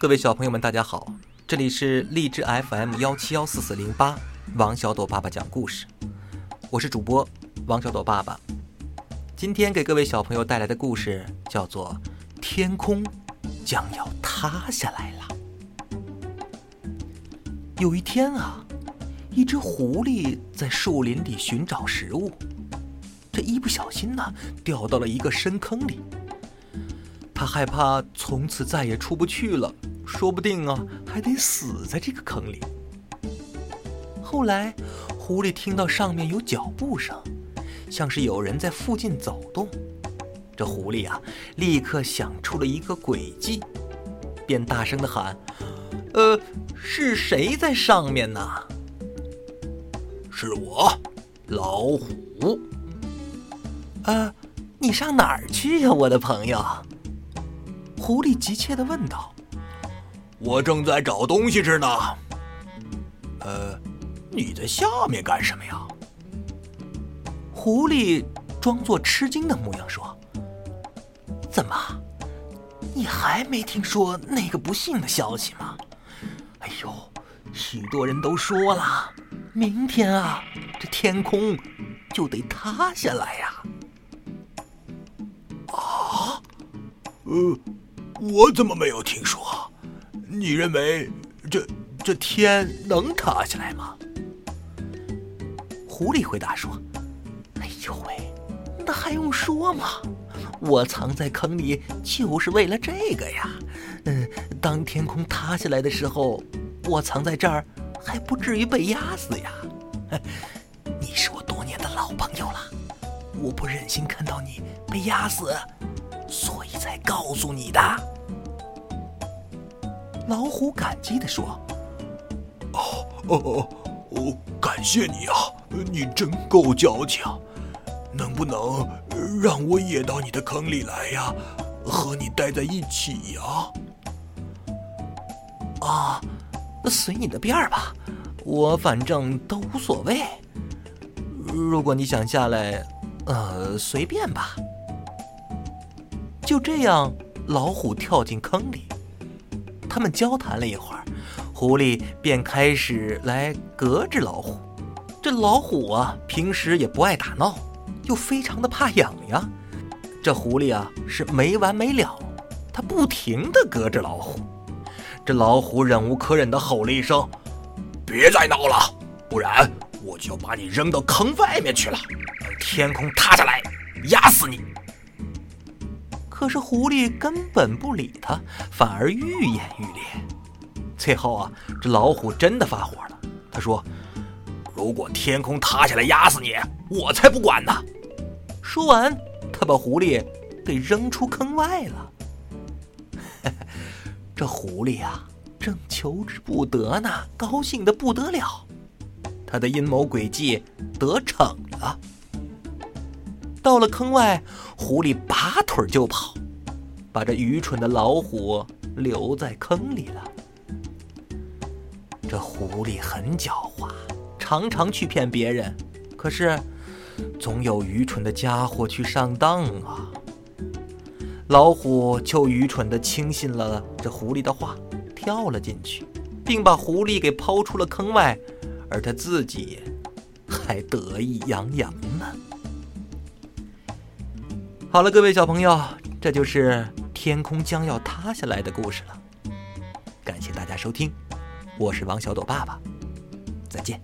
各位小朋友们，大家好，这里是荔枝 FM 幺七幺四四零八，王小朵爸爸讲故事，我是主播王小朵爸爸。今天给各位小朋友带来的故事叫做《天空将要塌下来了》。有一天啊，一只狐狸在树林里寻找食物，这一不小心呢，掉到了一个深坑里。他害怕从此再也出不去了。说不定啊，还得死在这个坑里。后来，狐狸听到上面有脚步声，像是有人在附近走动。这狐狸啊，立刻想出了一个诡计，便大声的喊：“呃，是谁在上面呢？”“是我，老虎。”“呃，你上哪儿去呀，我的朋友？”狐狸急切的问道。我正在找东西吃呢。呃，你在下面干什么呀？狐狸装作吃惊的模样说：“怎么，你还没听说那个不幸的消息吗？哎呦，许多人都说了，明天啊，这天空就得塌下来呀。”啊？呃，我怎么没有听说？你认为这这天能塌下来吗？狐狸回答说：“哎呦喂，那还用说吗？我藏在坑里就是为了这个呀。嗯，当天空塌下来的时候，我藏在这儿还不至于被压死呀。你是我多年的老朋友了，我不忍心看到你被压死，告诉你的。”老虎感激地说：“哦哦哦，感谢你啊，你真够矫情。能不能让我也到你的坑里来呀，和你待在一起呀？”啊，随你的便儿吧，我反正都无所谓。如果你想下来，呃，随便吧。就这样，老虎跳进坑里。他们交谈了一会儿，狐狸便开始来隔着老虎。这老虎啊，平时也不爱打闹，又非常的怕痒痒。这狐狸啊，是没完没了，它不停的隔着老虎。这老虎忍无可忍的吼了一声：“别再闹了，不然我就把你扔到坑外面去了，天空塌下来，压死你！”可是狐狸根本不理他，反而愈演愈烈。最后啊，这老虎真的发火了。他说：“如果天空塌下来压死你，我才不管呢！”说完，他把狐狸给扔出坑外了。这狐狸啊，正求之不得呢，高兴的不得了。他的阴谋诡计得逞了。到了坑外，狐狸拔腿就跑，把这愚蠢的老虎留在坑里了。这狐狸很狡猾，常常去骗别人，可是总有愚蠢的家伙去上当啊。老虎就愚蠢地轻信了这狐狸的话，跳了进去，并把狐狸给抛出了坑外，而他自己还得意洋洋呢。好了，各位小朋友，这就是天空将要塌下来的故事了。感谢大家收听，我是王小朵爸爸，再见。